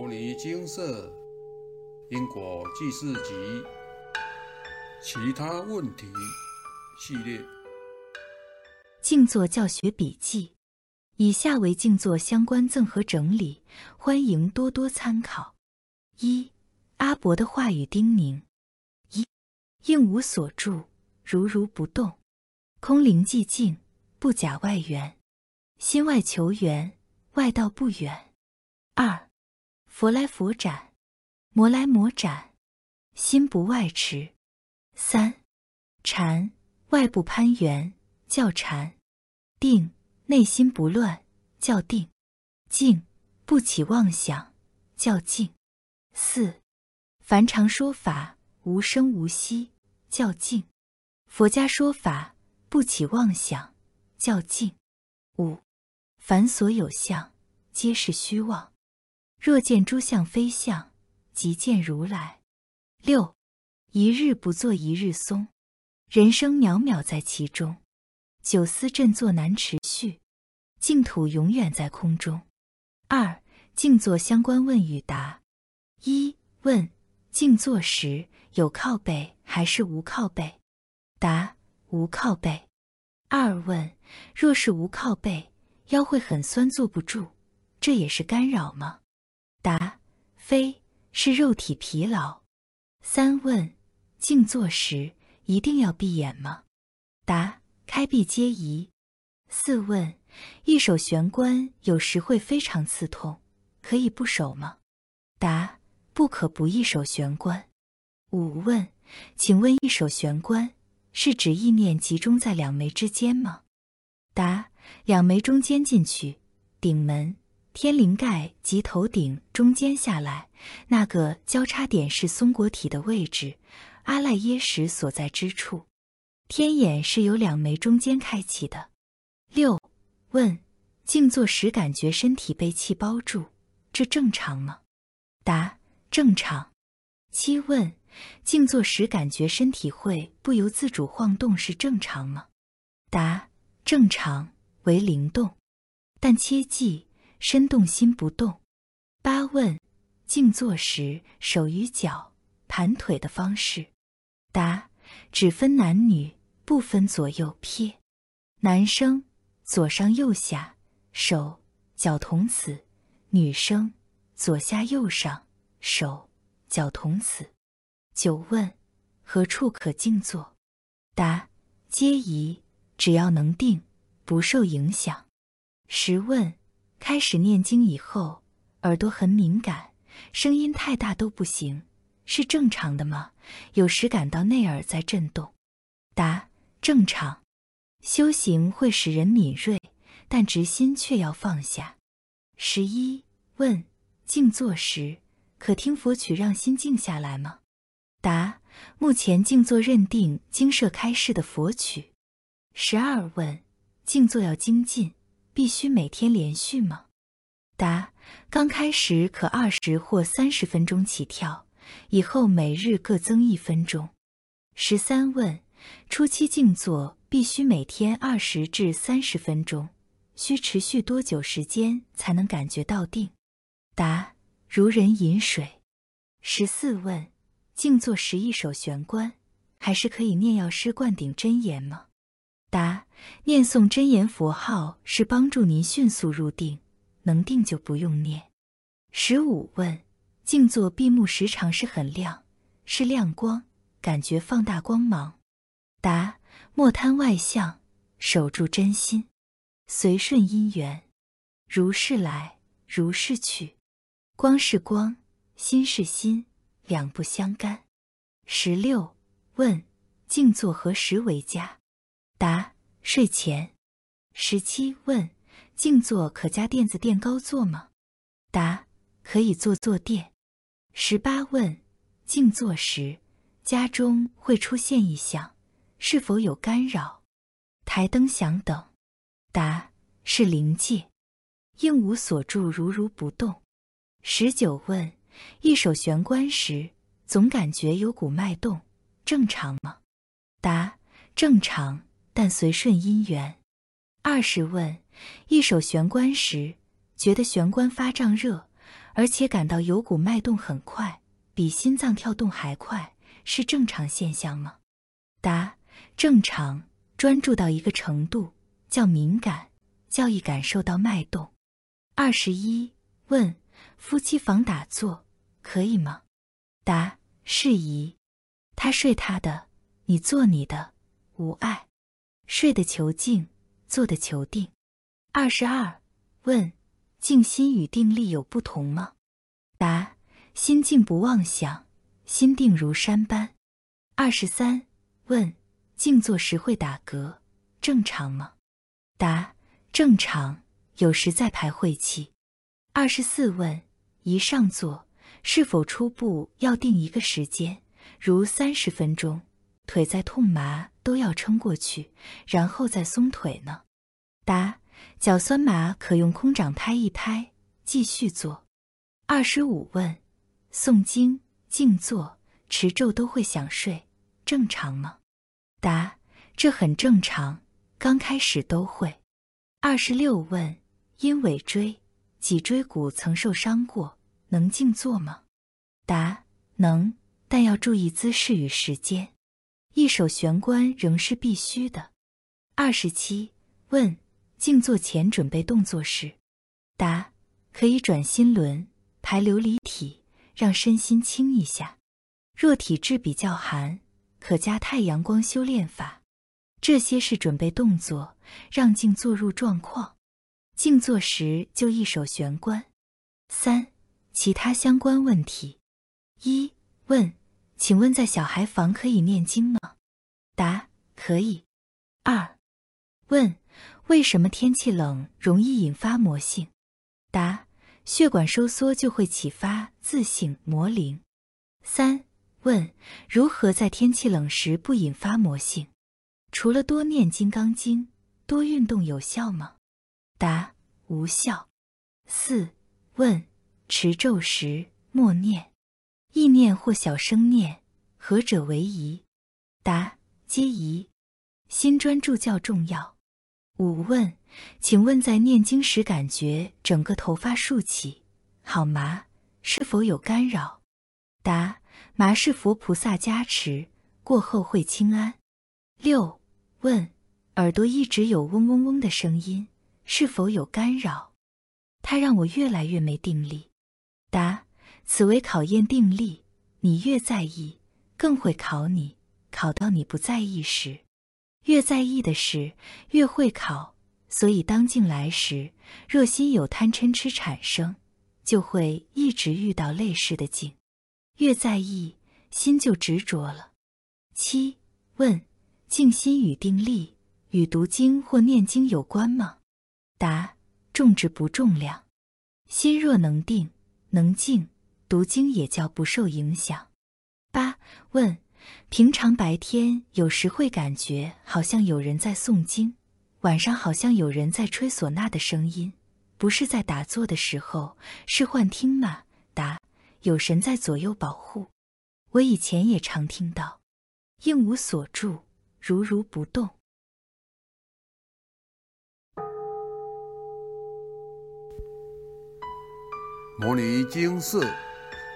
摩尼精舍因果记事集其他问题系列。静坐教学笔记，以下为静坐相关赠和整理，欢迎多多参考。一、阿伯的话语叮咛：一、应无所住，如如不动，空灵寂静，不假外缘，心外求缘，外道不远。二、佛来佛斩，魔来魔斩，心不外驰。三、禅外部攀缘，叫禅；定内心不乱，叫定；静不起妄想，叫静。四、凡常说法无声无息，叫静；佛家说法不起妄想，叫静。五、凡所有相，皆是虚妄。若见诸相非相，即见如来。六、一日不做一日松，人生渺渺在其中。九思振作难持续，净土永远在空中。二、静坐相关问与答：一、问静坐时有靠背还是无靠背？答：无靠背。二问：若是无靠背，腰会很酸，坐不住，这也是干扰吗？答：非，是肉体疲劳。三问：静坐时一定要闭眼吗？答：开闭皆宜。四问：一手玄关有时会非常刺痛，可以不守吗？答：不可不一手玄关。五问：请问一手玄关是指意念集中在两眉之间吗？答：两眉中间进去，顶门。天灵盖及头顶中间下来，那个交叉点是松果体的位置，阿赖耶识所在之处。天眼是由两眉中间开启的。六问：静坐时感觉身体被气包住，这正常吗？答：正常。七问：静坐时感觉身体会不由自主晃动，是正常吗？答：正常，为灵动，但切记。身动心不动。八问：静坐时手与脚盘腿的方式。答：只分男女，不分左右撇。男生左上右下，手脚同此；女生左下右上，手脚同此。九问：何处可静坐？答：皆宜，只要能定，不受影响。十问。开始念经以后，耳朵很敏感，声音太大都不行，是正常的吗？有时感到内耳在震动。答：正常。修行会使人敏锐，但直心却要放下。十一问：静坐时可听佛曲让心静下来吗？答：目前静坐认定经舍开示的佛曲。十二问：静坐要精进。必须每天连续吗？答：刚开始可二十或三十分钟起跳，以后每日各增一分钟。十三问：初期静坐必须每天二十至三十分钟，需持续多久时间才能感觉到定？答：如人饮水。十四问：静坐时一手玄关，还是可以念药师灌顶真言吗？答：念诵真言佛号是帮助您迅速入定，能定就不用念。十五问：静坐闭目时常是很亮，是亮光，感觉放大光芒。答：莫贪外相，守住真心，随顺因缘，如是来，如是去。光是光，心是心，两不相干。十六问：静坐何时为佳？答：睡前。十七问：静坐可加垫子垫高坐吗？答：可以坐坐垫。十八问：静坐时家中会出现异响，是否有干扰？台灯响等。答：是灵界。应无所住，如如不动。十九问：一手玄关时总感觉有股脉动，正常吗？答：正常。但随顺因缘。二十问：一手玄关时，觉得玄关发胀热，而且感到有股脉动很快，比心脏跳动还快，是正常现象吗？答：正常。专注到一个程度叫敏感，较易感受到脉动。二十一问：夫妻房打坐可以吗？答：适宜。他睡他的，你做你的，无碍。睡的求静，坐的求定。二十二问：静心与定力有不同吗？答：心静不妄想，心定如山般。二十三问：静坐时会打嗝，正常吗？答：正常，有时在排晦气。二十四问：一上座，是否初步要定一个时间，如三十分钟，腿在痛麻都要撑过去，然后再松腿呢？答：脚酸麻可用空掌拍一拍，继续做。二十五问：诵经、静坐、持咒都会想睡，正常吗？答：这很正常，刚开始都会。二十六问：因尾椎。脊椎骨曾受伤过，能静坐吗？答：能，但要注意姿势与时间。一手玄关仍是必须的。二十七问：静坐前准备动作是？答：可以转心轮、排琉璃体，让身心轻一下。若体质比较寒，可加太阳光修炼法。这些是准备动作，让静坐入状况。静坐时就一手玄关。三、其他相关问题：一、问，请问在小孩房可以念经吗？答：可以。二、问，为什么天气冷容易引发魔性？答：血管收缩就会启发自性魔灵。三、问，如何在天气冷时不引发魔性？除了多念金刚经，多运动有效吗？答：无效。四问：持咒时默念、意念或小声念，何者为宜？答：皆宜。心专注较重要。五问：请问在念经时感觉整个头发竖起，好麻，是否有干扰？答：麻是佛菩萨加持，过后会轻安。六问：耳朵一直有嗡嗡嗡的声音。是否有干扰？它让我越来越没定力。答：此为考验定力。你越在意，更会考你。考到你不在意时，越在意的事越会考。所以当境来时，若心有贪嗔痴产生，就会一直遇到类似的境。越在意，心就执着了。七问：静心与定力与读经或念经有关吗？答：重质不重量，心若能定能静，读经也叫不受影响。八问：平常白天有时会感觉好像有人在诵经，晚上好像有人在吹唢呐的声音，不是在打坐的时候，是幻听吗？答：有神在左右保护。我以前也常听到，应无所住，如如不动。摩尼经寺